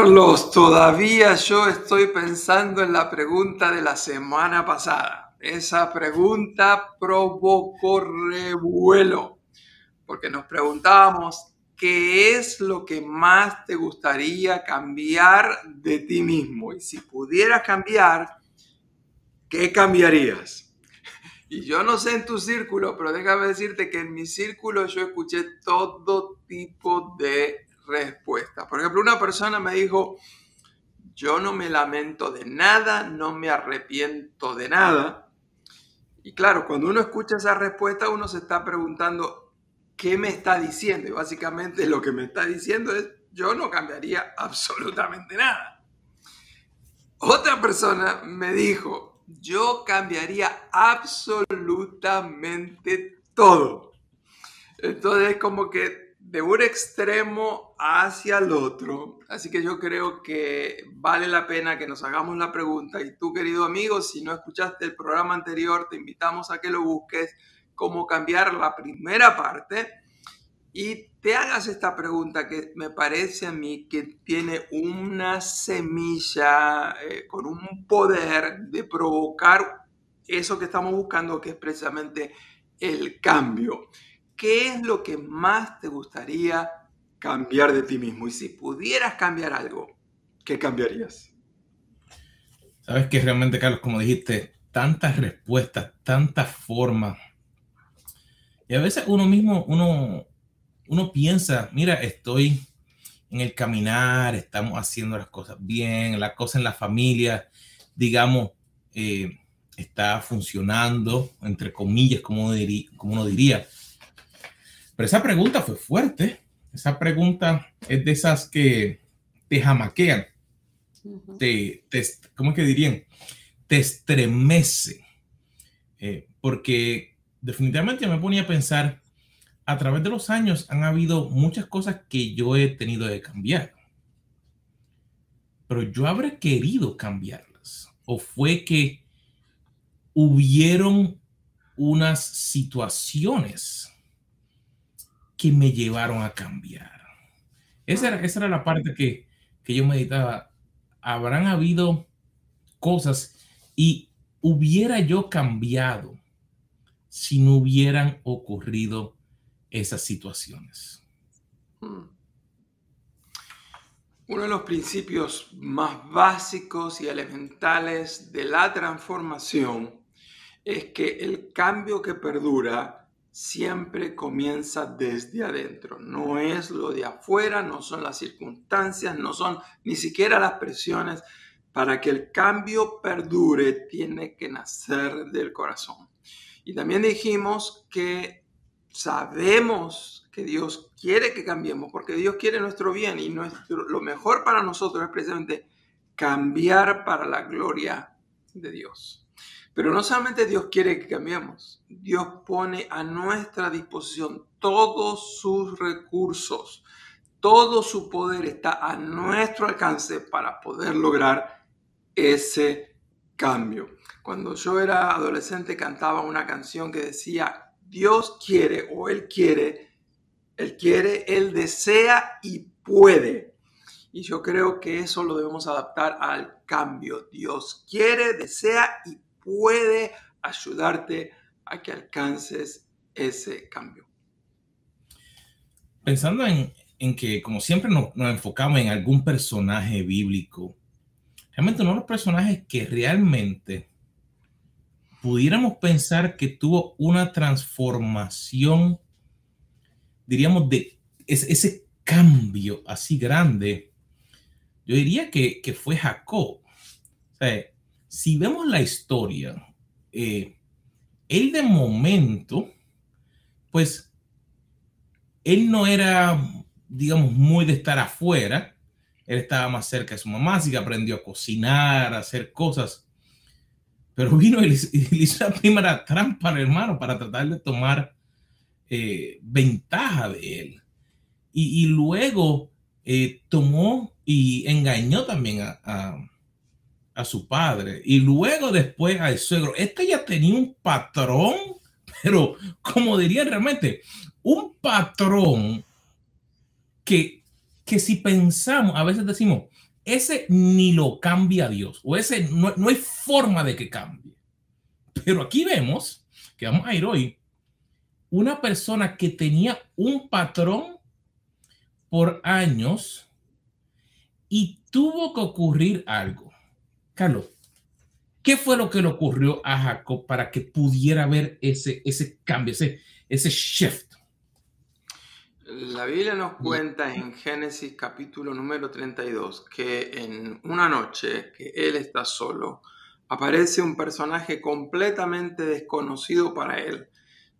Carlos, todavía yo estoy pensando en la pregunta de la semana pasada. Esa pregunta provocó revuelo, porque nos preguntábamos, ¿qué es lo que más te gustaría cambiar de ti mismo? Y si pudieras cambiar, ¿qué cambiarías? Y yo no sé en tu círculo, pero déjame decirte que en mi círculo yo escuché todo tipo de respuestas. Por ejemplo, una persona me dijo, yo no me lamento de nada, no me arrepiento de nada. Y claro, cuando uno escucha esa respuesta, uno se está preguntando, ¿qué me está diciendo? Y básicamente lo que me está diciendo es, yo no cambiaría absolutamente nada. Otra persona me dijo, yo cambiaría absolutamente todo. Entonces, como que de un extremo hacia el otro. Así que yo creo que vale la pena que nos hagamos la pregunta. Y tú, querido amigo, si no escuchaste el programa anterior, te invitamos a que lo busques, cómo cambiar la primera parte. Y te hagas esta pregunta que me parece a mí que tiene una semilla eh, con un poder de provocar eso que estamos buscando, que es precisamente el cambio. ¿Qué es lo que más te gustaría cambiar de ti mismo? Y si pudieras cambiar algo, ¿qué cambiarías? Sabes que realmente, Carlos, como dijiste, tantas respuestas, tantas formas. Y a veces uno mismo, uno, uno piensa, mira, estoy en el caminar, estamos haciendo las cosas bien, las cosas en la familia, digamos, eh, está funcionando, entre comillas, como, como uno diría. Pero esa pregunta fue fuerte. Esa pregunta es de esas que te jamaquean. te, ¿Cómo es que dirían? Te estremece. Eh, porque definitivamente me ponía a pensar, a través de los años han habido muchas cosas que yo he tenido de cambiar. Pero yo habré querido cambiarlas. O fue que hubieron unas situaciones que me llevaron a cambiar. Esa era, esa era la parte que, que yo meditaba. Habrán habido cosas y hubiera yo cambiado si no hubieran ocurrido esas situaciones. Hmm. Uno de los principios más básicos y elementales de la transformación es que el cambio que perdura siempre comienza desde adentro. No es lo de afuera, no son las circunstancias, no son ni siquiera las presiones. Para que el cambio perdure, tiene que nacer del corazón. Y también dijimos que sabemos que Dios quiere que cambiemos, porque Dios quiere nuestro bien y nuestro, lo mejor para nosotros es precisamente cambiar para la gloria de Dios. Pero no solamente Dios quiere que cambiemos, Dios pone a nuestra disposición todos sus recursos, todo su poder está a nuestro alcance para poder lograr ese cambio. Cuando yo era adolescente cantaba una canción que decía, Dios quiere o Él quiere, Él quiere, Él desea y puede. Y yo creo que eso lo debemos adaptar al cambio. Dios quiere, desea y puede ayudarte a que alcances ese cambio. Pensando en, que, como siempre, nos, enfocamos en algún personaje bíblico, realmente uno de los personajes que realmente pudiéramos pensar que tuvo una transformación, diríamos, de ese, cambio así grande, yo diría que, que fue Jacob. O sea, si vemos la historia, eh, él de momento, pues, él no era, digamos, muy de estar afuera. Él estaba más cerca de su mamá, así que aprendió a cocinar, a hacer cosas. Pero vino y hizo la primera trampa al hermano para tratar de tomar eh, ventaja de él. Y, luego eh, tomó y engañó también a su padre y luego después al suegro. Este ya tenía un patrón, pero como diría realmente, un patrón que que si pensamos, a veces decimos, ese ni lo cambia Dios, o ese no, no hay forma de que cambie. Pero aquí vemos que vamos a ir hoy, una persona que tenía un patrón por años y tuvo que ocurrir algo. Carlos, ¿qué fue lo que le ocurrió a Jacob para que pudiera ver ese, ese cambio, ese, ese shift? La Biblia nos cuenta en Génesis capítulo número 32 que en una noche que él está solo, aparece un personaje completamente desconocido para él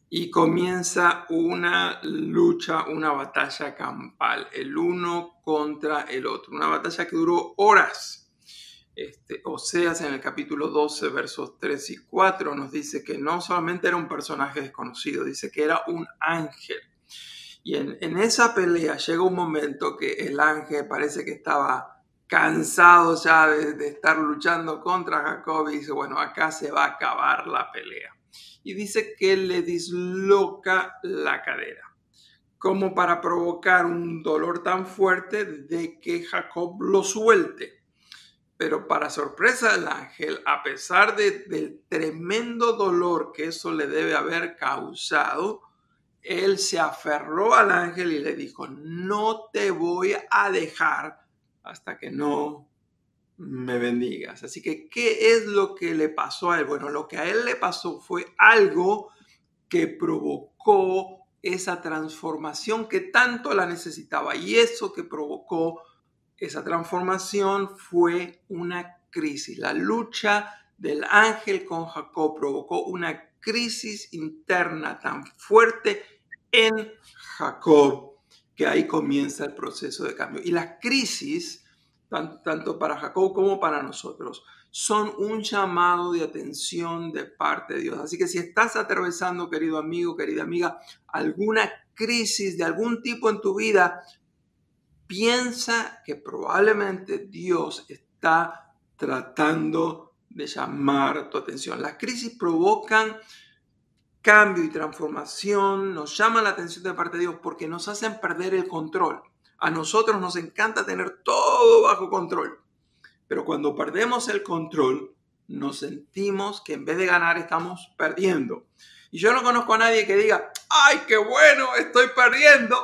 y comienza una lucha, una batalla campal, el uno contra el otro, una batalla que duró horas. Este, Oseas en el capítulo 12, versos 3 y 4 nos dice que no solamente era un personaje desconocido, dice que era un ángel. Y en, esa pelea llega un momento que el ángel parece que estaba cansado ya de, de estar luchando contra Jacob y dice, bueno, acá se va a acabar la pelea y dice que le disloca la cadera, como para provocar un dolor tan fuerte de que Jacob lo suelte. Pero para sorpresa del ángel, a pesar del tremendo dolor que eso le debe haber causado, él se aferró al ángel y le dijo, no te voy a dejar hasta que no me bendigas. Así que, ¿qué es lo que le pasó a él? Bueno, lo que a él le pasó fue algo que provocó esa transformación que tanto la necesitaba. Y eso que provocó esa transformación fue una crisis. La lucha del ángel con Jacob provocó una crisis interna tan fuerte en Jacob que ahí comienza el proceso de cambio. Y la crisis tanto para Jacob como para nosotros, son un llamado de atención de parte de Dios. Así que si estás atravesando, querido amigo, querida amiga, alguna crisis de algún tipo en tu vida, piensa que probablemente Dios está tratando de llamar tu atención. Las crisis provocan cambio y transformación, nos llaman la atención de parte de Dios porque nos hacen perder el control. A nosotros nos encanta tener todo bajo control, pero cuando perdemos el control, nos sentimos que en vez de ganar estamos perdiendo. Y yo no conozco a nadie que diga, ¡ay, qué bueno, estoy perdiendo!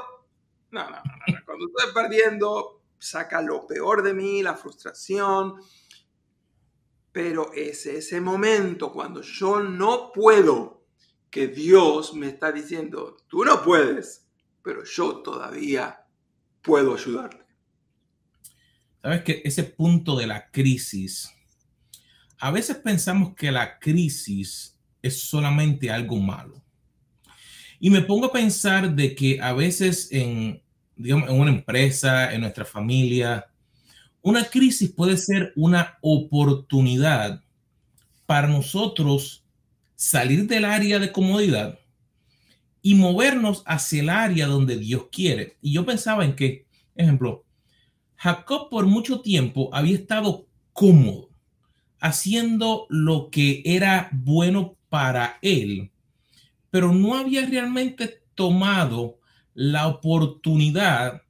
No, no, no. Cuando estoy perdiendo, saca lo peor de mí, la frustración. Pero es ese momento cuando yo no puedo, que Dios me está diciendo, tú no puedes, pero yo todavía puedo ayudarte. Sabes que ese punto de la crisis, a veces pensamos que la crisis es solamente algo malo. Y me pongo a pensar de que a veces en, en una empresa, en nuestra familia, una crisis puede ser una oportunidad para nosotros salir del área de comodidad y movernos hacia el área donde Dios quiere. Y yo pensaba en que, ejemplo, Jacob por mucho tiempo había estado cómodo, haciendo lo que era bueno para él, pero no había realmente tomado la oportunidad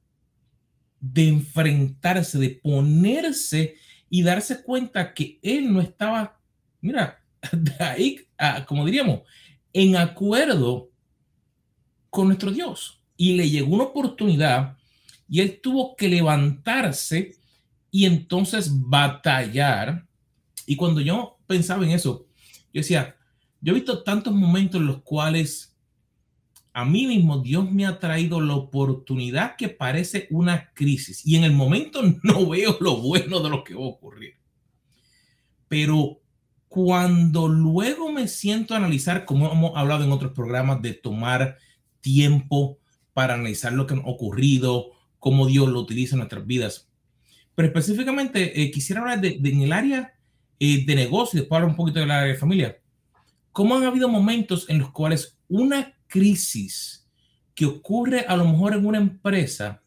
de enfrentarse, de ponerse y darse cuenta que él no estaba, mira, de ahí, como diríamos, en acuerdo con nuestro Dios. Y le llegó una oportunidad y él tuvo que levantarse y entonces batallar. Y cuando yo pensaba en eso, yo decía, yo he visto tantos momentos en los cuales a mí mismo Dios me ha traído la oportunidad que parece una crisis y en el momento no veo lo bueno de lo que va a ocurrir. Pero cuando luego me siento analizar, como hemos hablado en otros programas, de tomar tiempo para analizar lo que ha ocurrido, cómo Dios lo utiliza en nuestras vidas. Pero específicamente eh, quisiera hablar de, en el área eh, de negocio, después hablar un poquito de la área de familia. ¿Cómo han habido momentos en los cuales una crisis que ocurre a lo mejor en una empresa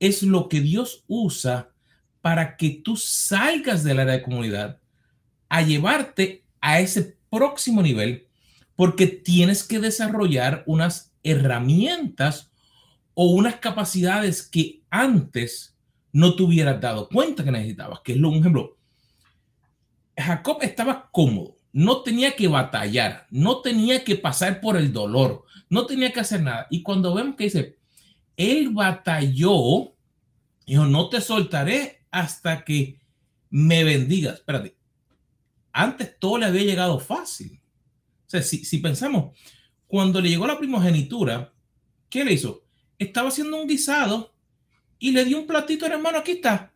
es lo que Dios usa para que tú salgas del área de comunidad a llevarte a ese próximo nivel porque tienes que desarrollar unas herramientas o unas capacidades que antes no te hubieras dado cuenta que necesitabas, que es lo, un ejemplo. Jacob estaba cómodo, no tenía que batallar, no tenía que pasar por el dolor, no tenía que hacer nada. Y cuando vemos que dice, él batalló, dijo, no te soltaré hasta que me bendigas. Espérate, antes todo le había llegado fácil. O sea, si, pensamos, cuando le llegó la primogenitura, ¿qué le hizo? Estaba haciendo un guisado y le dio un platito al hermano, aquí está.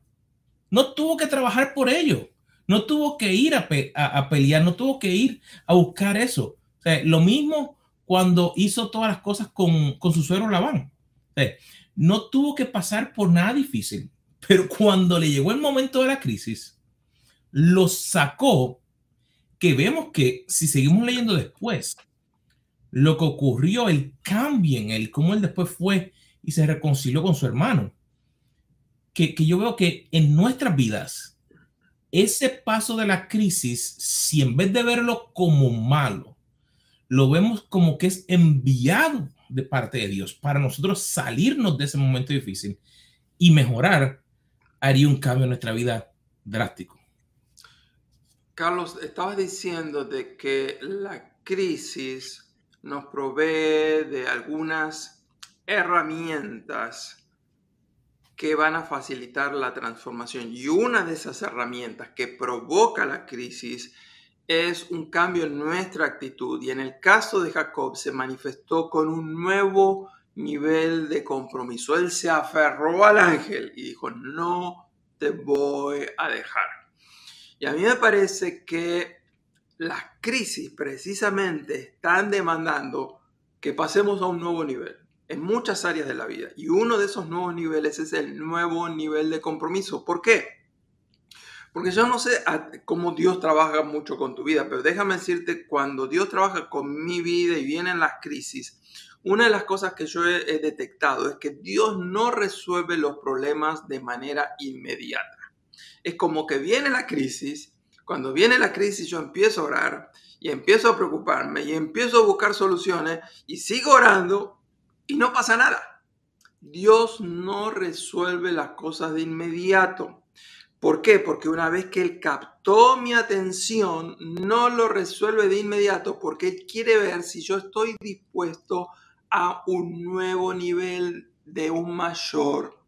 No tuvo que trabajar por ello. No tuvo que ir a, pelear, no tuvo que ir a buscar eso. Lo mismo cuando hizo todas las cosas con, con su suegro Labán. No tuvo que pasar por nada difícil, pero cuando le llegó el momento de la crisis, lo sacó, que vemos que si seguimos leyendo después, lo que ocurrió, el cambio en él, cómo él después fue y se reconcilió con su hermano. Que, que yo veo que en nuestras vidas, ese paso de la crisis, si en vez de verlo como malo, lo vemos como que es enviado de parte de Dios para nosotros salirnos de ese momento difícil y mejorar, haría un cambio en nuestra vida drástico. Carlos, estabas diciendo de que la crisis nos provee de algunas herramientas que van a facilitar la transformación. Y una de esas herramientas que provoca la crisis es un cambio en nuestra actitud. Y en el caso de Jacob se manifestó con un nuevo nivel de compromiso. Él se aferró al ángel y dijo, no te voy a dejar. Y a mí me parece que las crisis precisamente están demandando que pasemos a un nuevo nivel en muchas áreas de la vida. Y uno de esos nuevos niveles es el nuevo nivel de compromiso. ¿Por qué? Porque yo no sé cómo Dios trabaja mucho con tu vida, pero déjame decirte, cuando Dios trabaja con mi vida y vienen las crisis, una de las cosas que yo he, detectado es que Dios no resuelve los problemas de manera inmediata. Es como que viene la crisis, cuando viene la crisis yo empiezo a orar y empiezo a preocuparme y empiezo a buscar soluciones y sigo orando y no pasa nada. Dios no resuelve las cosas de inmediato. ¿Por qué? Porque una vez que Él captó mi atención, no lo resuelve de inmediato porque Él quiere ver si yo estoy dispuesto a un nuevo nivel de un mayor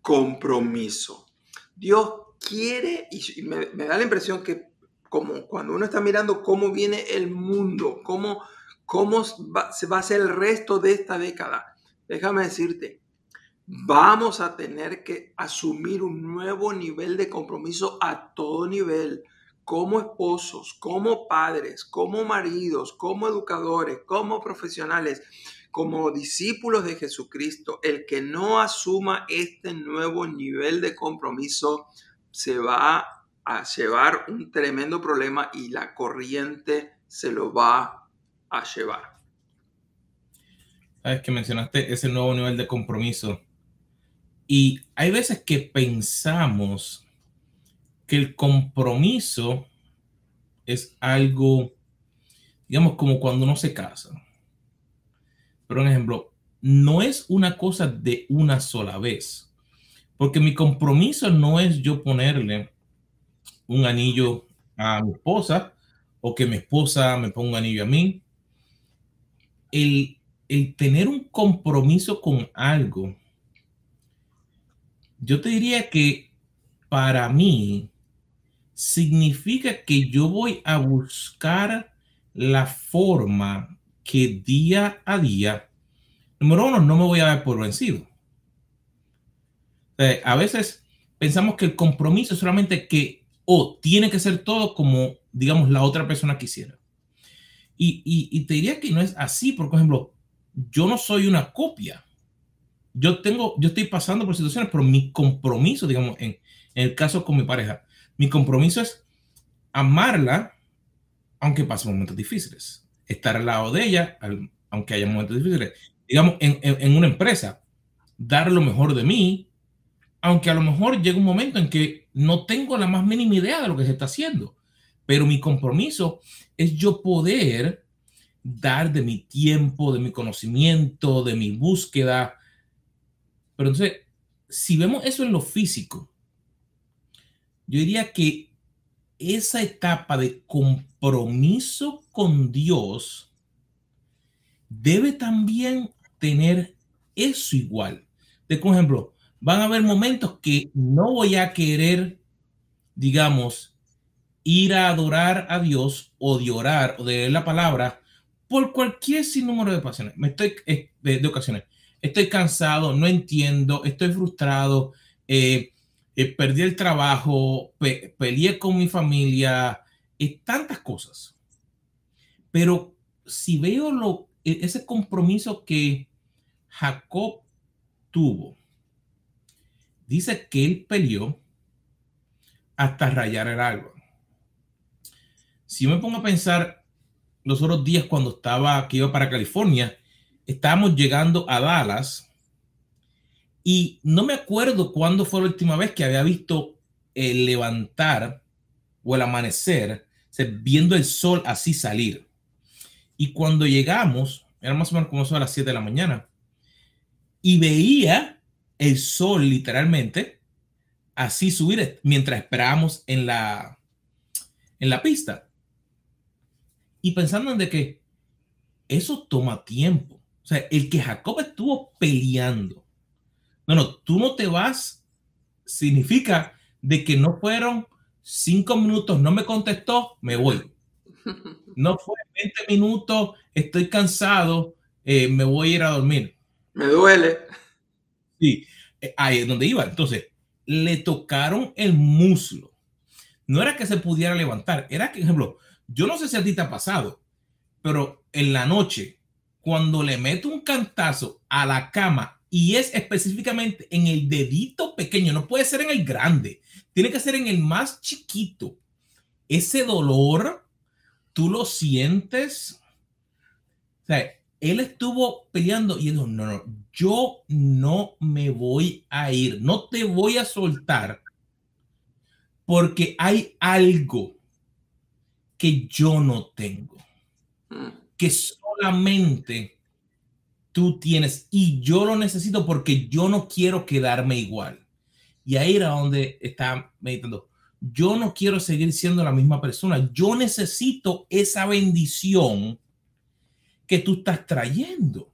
compromiso. Dios quiere, y me, da la impresión que como cuando uno está mirando cómo viene el mundo, cómo cómo se va a hacer el resto de esta década. Déjame decirte, vamos a tener que asumir un nuevo nivel de compromiso a todo nivel, como esposos, como padres, como maridos, como educadores, como profesionales, como discípulos de Jesucristo. El que no asuma este nuevo nivel de compromiso se va a llevar un tremendo problema y la corriente se lo va a llevar. Sabes que mencionaste ese nuevo nivel de compromiso. Y hay veces que pensamos que el compromiso es algo, digamos, como cuando uno se casa. Pero, un ejemplo, no es una cosa de una sola vez. Porque mi compromiso no es yo ponerle un anillo a mi esposa o que mi esposa me ponga un anillo a mí el, tener un compromiso con algo, yo te diría que para mí significa que yo voy a buscar la forma que día a día, número uno, no me voy a dar por vencido. a veces pensamos que el compromiso es solamente que, o tiene que ser todo como, digamos, la otra persona quisiera. Y, te diría que no es así, por ejemplo, yo no soy una copia. Yo tengo, yo estoy pasando por situaciones, pero mi compromiso, digamos, en, el caso con mi pareja, mi compromiso es amarla, aunque pase momentos difíciles. Estar al lado de ella, aunque haya momentos difíciles. Digamos, en, en, una empresa, dar lo mejor de mí, aunque a lo mejor llega un momento en que no tengo la más mínima idea de lo que se está haciendo. Pero mi compromiso es yo poder dar de mi tiempo, de mi conocimiento, de mi búsqueda, Pero entonces, si vemos eso en lo físico, yo diría que esa etapa de compromiso con Dios debe también tener eso igual. De por ejemplo, van a haber momentos que no voy a querer, digamos, ir a adorar a Dios o de orar o de leer la palabra por cualquier sinnúmero de ocasiones. Me estoy eh, de, ocasiones. Estoy cansado, no entiendo, estoy frustrado, eh, eh, perdí el trabajo, peleé con mi familia, tantas cosas. Pero si veo lo, e, ese compromiso que Jacob tuvo, dice que él peleó hasta rayar el alba. Si me pongo a pensar los otros días cuando estaba, que iba para California, estábamos llegando a Dallas y no me acuerdo cuándo fue la última vez que había visto el levantar o el amanecer, viendo el sol así salir. Y cuando llegamos, era más o menos como son a las 7 de la mañana, y veía el sol literalmente así subir mientras esperábamos en la, en la pista. Y pensando en de que eso toma tiempo. O sea, el que Jacob estuvo peleando. No, no, tú no te vas, significa de que no fueron cinco minutos, no me contestó, me voy. No fue 20 minutos, estoy cansado, eh, me voy a ir a dormir. Me duele. Sí, eh, ahí es donde iba. Entonces, le tocaron el muslo. No era que se pudiera levantar, era que, por ejemplo, yo no sé si a ti te ha pasado, pero en la noche, cuando le meto un cantazo a la cama y es específicamente en el dedito pequeño, no puede ser en el grande, tiene que ser en el más chiquito. Ese dolor, tú lo sientes. Él estuvo peleando y dijo, no, no, yo no me voy a ir, no te voy a soltar porque hay algo que yo no tengo, mm. que solamente tú tienes y yo lo necesito porque yo no quiero quedarme igual. Y ahí era donde está meditando. Yo no quiero seguir siendo la misma persona. Yo necesito esa bendición que tú estás trayendo.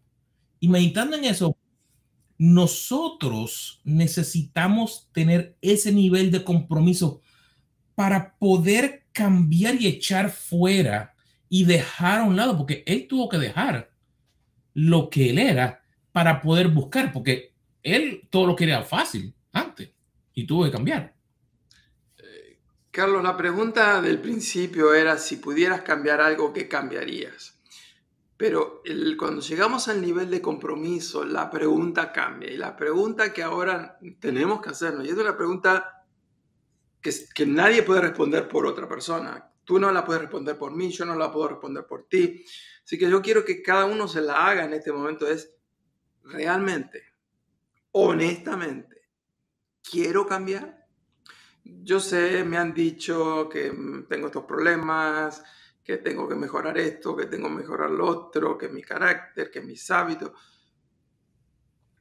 Y meditando en eso, nosotros necesitamos tener ese nivel de compromiso para poder cambiar y echar fuera y dejar a un lado, porque él tuvo que dejar lo que él era para poder buscar, porque él todo lo quería fácil antes y tuvo que cambiar. Eh, Carlos, la pregunta del principio era si pudieras cambiar algo, ¿qué cambiarías? Pero cuando llegamos al nivel de compromiso, la pregunta cambia. Y la pregunta que ahora tenemos que hacernos, y es una pregunta que, nadie puede responder por otra persona. Tú no la puedes responder por mí, yo no la puedo responder por ti. Así que yo quiero que cada uno se la haga en este momento. Es realmente, honestamente, ¿quiero cambiar? Yo sé, me han dicho que mm, tengo estos problemas, que tengo que mejorar esto, que tengo que mejorar lo otro, que mi carácter, que mis hábitos.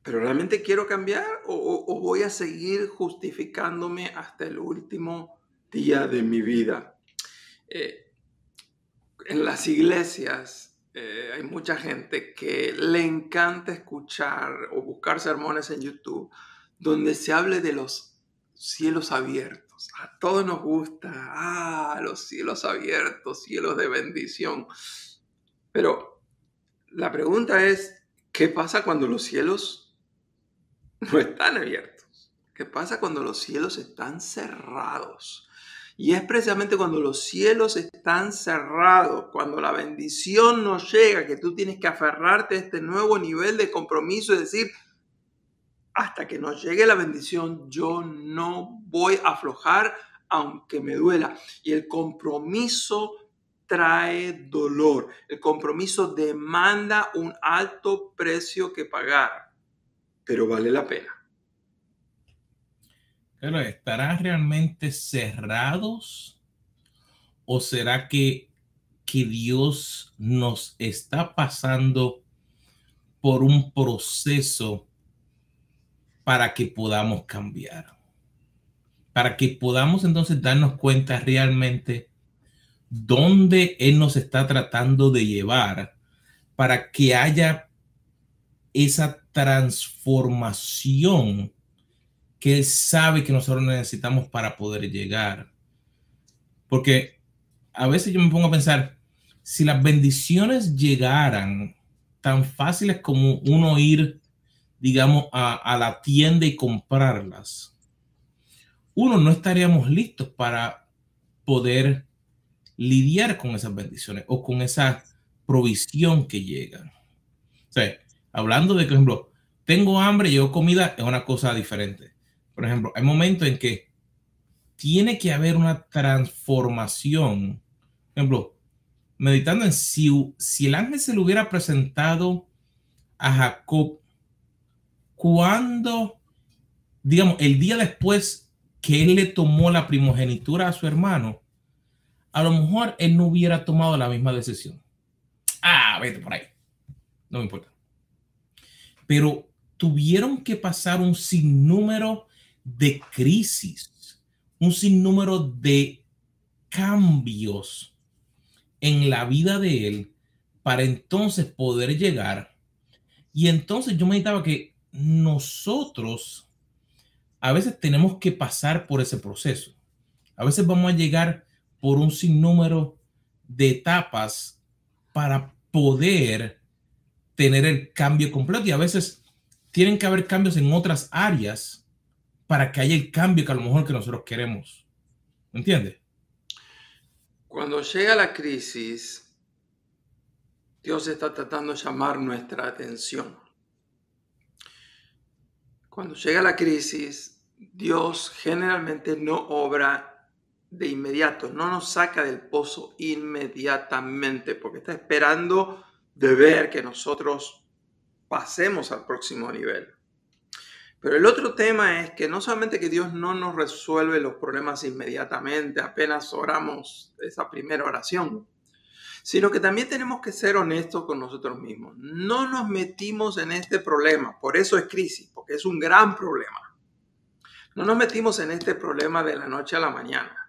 ¿Pero realmente quiero cambiar o, voy a seguir justificándome hasta el último día de mi vida? Eh, en las iglesias eh, hay mucha gente que le encanta escuchar o buscar sermones en YouTube donde se hable de los cielos abiertos. A todos nos gusta, ah, los cielos abiertos, cielos de bendición. Pero la pregunta es, ¿qué pasa cuando los cielos no están abiertos? ¿Qué pasa cuando los cielos están cerrados? Y es precisamente cuando los cielos están cerrados, cuando la bendición no llega, que tú tienes que aferrarte a este nuevo nivel de compromiso y decir, hasta que nos llegue la bendición, yo no voy a aflojar aunque me duela. Y el compromiso trae dolor. El compromiso demanda un alto precio que pagar, pero vale la pena. Pero ¿estarán realmente cerrados? ¿O será que, que Dios nos está pasando por un proceso para que podamos cambiar. Para que podamos entonces darnos cuenta realmente dónde Él nos está tratando de llevar para que haya esa transformación que Él sabe que nosotros necesitamos para poder llegar. Porque a veces yo me pongo a pensar, si las bendiciones llegaran tan fáciles como uno ir, digamos, a, la tienda y comprarlas, uno no estaríamos listos para poder lidiar con esas bendiciones o con esa provisión que llega. O hablando de, por ejemplo, tengo hambre, llevo comida, es una cosa diferente. Por ejemplo, hay momentos en que tiene que haber una transformación. Por ejemplo, meditando en si, si el ángel se le hubiera presentado a Jacob cuando, digamos, el día después que él le tomó la primogenitura a su hermano, a lo mejor él no hubiera tomado la misma decisión. Ah, vete por ahí. No me importa. Pero tuvieron que pasar un sinnúmero de crisis, un sinnúmero de cambios en la vida de él para entonces poder llegar. Y entonces yo meditaba que nosotros a veces tenemos que pasar por ese proceso. A veces vamos a llegar por un sinnúmero de etapas para poder tener el cambio completo. Y a veces tienen que haber cambios en otras áreas para que haya el cambio que a lo mejor que nosotros queremos. ¿Me entiendes? Cuando llega la crisis, Dios está tratando de llamar nuestra atención. Cuando llega la crisis, Dios generalmente no obra de inmediato, no nos saca del pozo inmediatamente, porque está esperando de ver que nosotros pasemos al próximo nivel. Pero el otro tema es que no solamente que Dios no nos resuelve los problemas inmediatamente, apenas oramos esa primera oración, sino que también tenemos que ser honestos con nosotros mismos. No nos metimos en este problema, por eso es crisis, porque es un gran problema. No nos metimos en este problema de la noche a la mañana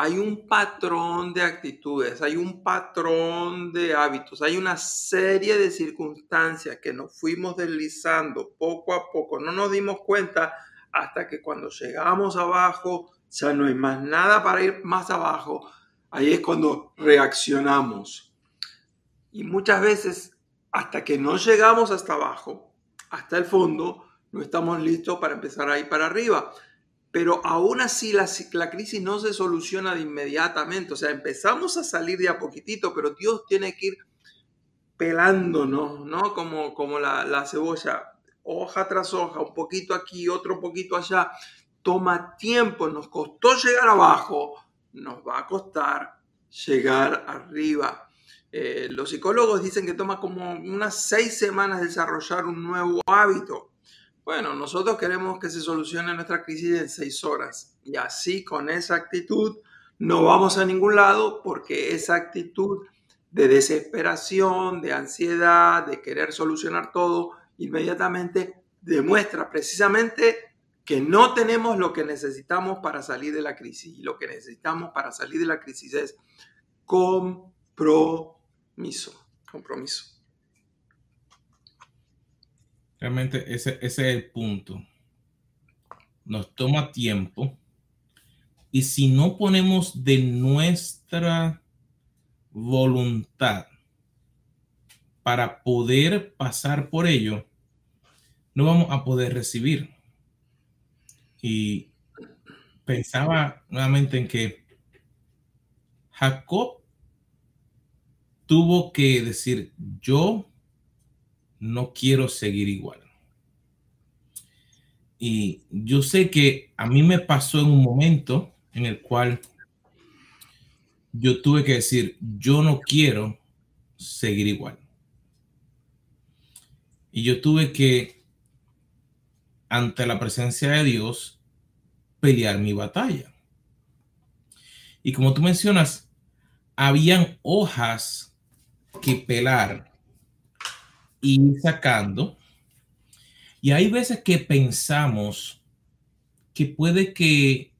hay un patrón de actitudes, hay un patrón de hábitos, hay una serie de circunstancias que nos fuimos deslizando poco a poco. No nos dimos cuenta hasta que cuando llegamos abajo, ya no hay más nada para ir más abajo. Ahí es cuando reaccionamos. Y muchas veces, hasta que no llegamos hasta abajo, hasta el fondo, no estamos listos para empezar a ir para arriba pero aún así la, crisis no se soluciona de inmediatamente. O sea, empezamos a salir de a poquitito, pero Dios tiene que ir pelándonos, ¿no? Como, como la, la cebolla, hoja tras hoja, un poquito aquí, otro poquito allá. Toma tiempo, nos costó llegar abajo, nos va a costar llegar arriba. Eh, los psicólogos dicen que toma como unas seis semanas desarrollar un nuevo hábito. Bueno, nosotros queremos que se solucione nuestra crisis en seis horas y así con esa actitud no vamos a ningún lado porque esa actitud de desesperación, de ansiedad, de querer solucionar todo, inmediatamente demuestra precisamente que no tenemos lo que necesitamos para salir de la crisis. Y lo que necesitamos para salir de la crisis es compromiso. Compromiso. Realmente ese, es el punto. Nos toma tiempo. Y si no ponemos de nuestra voluntad para poder pasar por ello, no vamos a poder recibir. Y pensaba nuevamente en que Jacob tuvo que decir, yo no quiero seguir igual. Y yo sé que a mí me pasó en un momento en el cual yo tuve que decir, yo no quiero seguir igual. Y yo tuve que, ante la presencia de Dios, pelear mi batalla. Y como tú mencionas, habían hojas que pelar y sacando. Y hay veces que pensamos que puede que,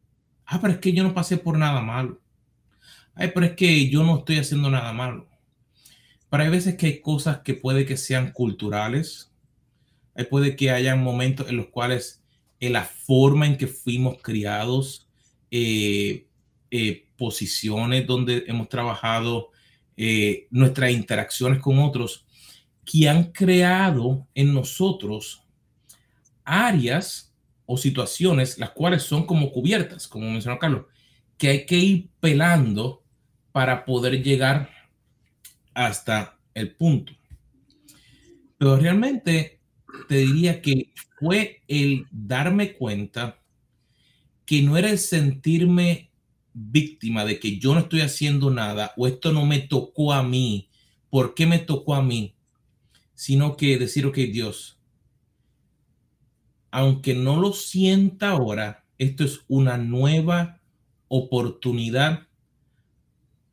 ah, pero es que yo no pasé por nada malo. Ay, pero es que yo no estoy haciendo nada malo. Pero hay veces que hay cosas que puede que sean culturales. Hay puede que haya momentos en los cuales en la forma en que fuimos criados, eh, eh, posiciones donde hemos trabajado, eh, nuestras interacciones con otros, que han creado en nosotros áreas o situaciones las cuales son como cubiertas, como mencionó Carlos, que hay que ir pelando para poder llegar hasta el punto. Pero realmente te diría que fue el darme cuenta que no era el sentirme víctima de que yo no estoy haciendo nada o esto no me tocó a mí, ¿por qué me tocó a mí? Sino que decir, ok, Dios, aunque no lo sienta ahora, esto es una nueva oportunidad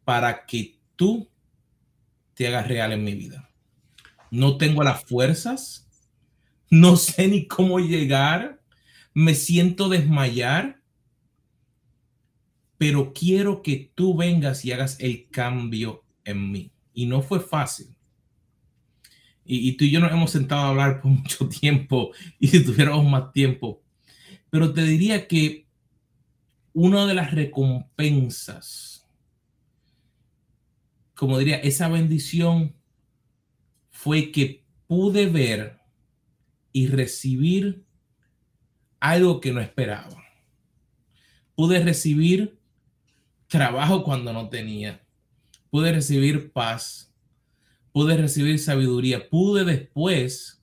para que tú te hagas real en mi vida. No tengo las fuerzas, no sé ni cómo llegar, me siento desmayar, pero quiero que tú vengas y hagas el cambio en mí. Y no fue fácil. Y, tú y yo nos hemos sentado a hablar por mucho tiempo y si tuviéramos más tiempo. Pero te diría que una de las recompensas, como diría, esa bendición fue que pude ver y recibir algo que no esperaba. Pude recibir trabajo cuando no tenía. Pude recibir paz. Pude recibir sabiduría. Pude después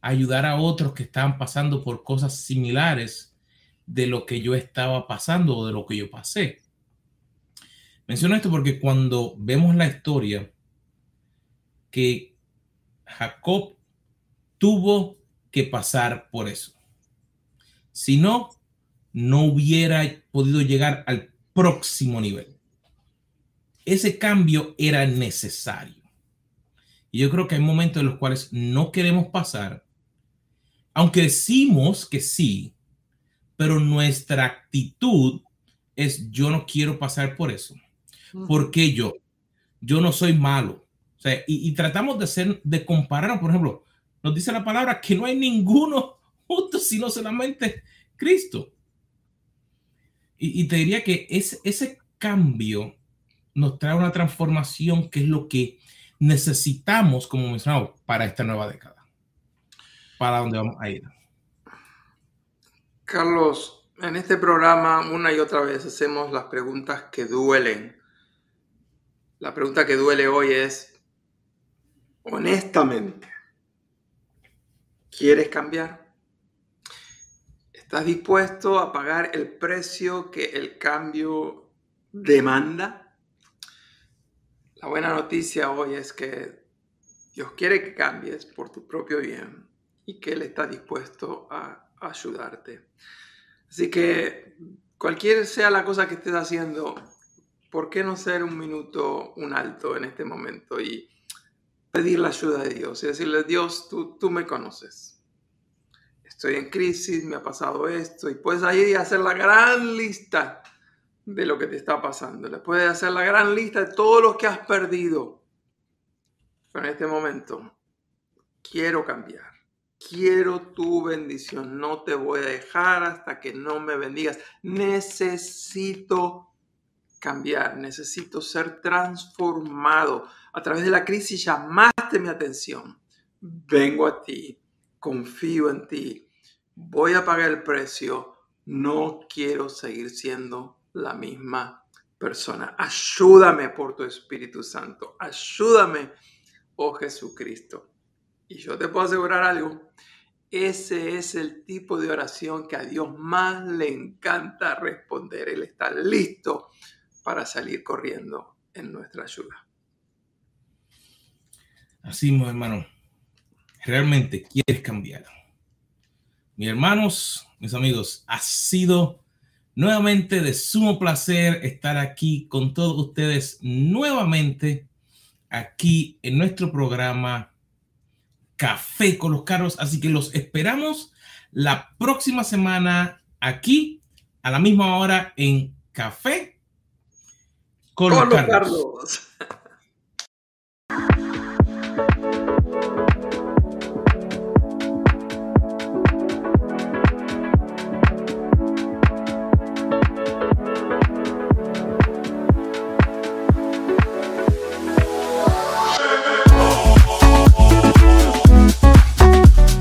ayudar a otros que estaban pasando por cosas similares de lo que yo estaba pasando o de lo que yo pasé. Menciono esto porque cuando vemos la historia que Jacob tuvo que pasar por eso. Si no, no hubiera podido llegar al próximo nivel. Ese cambio era necesario. Y yo creo que hay momentos en los cuales no queremos pasar, aunque decimos que sí, pero nuestra actitud es yo no quiero pasar por eso. porque yo? Yo no soy malo. y, y, tratamos de ser, de compararnos, por ejemplo, nos dice la palabra que no hay ninguno justo, sino solamente Cristo. Y, te diría que es, ese cambio nos trae una transformación que es lo que necesitamos, como mencionado, para esta nueva década. Para dónde vamos a ir. Carlos, en este programa una y otra vez hacemos las preguntas que duelen. La pregunta que duele hoy es, honestamente, ¿quieres cambiar? ¿Estás dispuesto a pagar el precio que el cambio demanda? La buena noticia hoy es que Dios quiere que cambies por tu propio bien y que Él está dispuesto a ayudarte. Así que cualquier sea la cosa que estés haciendo, ¿por qué no ser un minuto, un alto en este momento y pedir la ayuda de Dios y decirle, Dios, tú, tú me conoces estoy en crisis, me ha pasado esto, y puedes y hacer la gran lista de lo que te está pasando. Le puedes hacer la gran lista de todo lo que has perdido. En este momento, quiero cambiar. Quiero tu bendición. No te voy a dejar hasta que no me bendigas. Necesito cambiar. Necesito ser transformado. A través de la crisis llamaste mi atención. Vengo a ti. Confío en ti voy a pagar el precio, no quiero seguir siendo la misma persona. Ayúdame por tu Espíritu Santo, ayúdame, oh Jesucristo. Y yo te puedo asegurar algo, ese es el tipo de oración que a Dios más le encanta responder. Él está listo para salir corriendo en nuestra ayuda. Así, mi hermano, realmente quieres cambiar mis hermanos, mis amigos, ha sido nuevamente de sumo placer estar aquí con todos ustedes nuevamente aquí en nuestro programa Café con los Carlos. Así que los esperamos la próxima semana aquí a la misma hora en Café con, los, Carlos.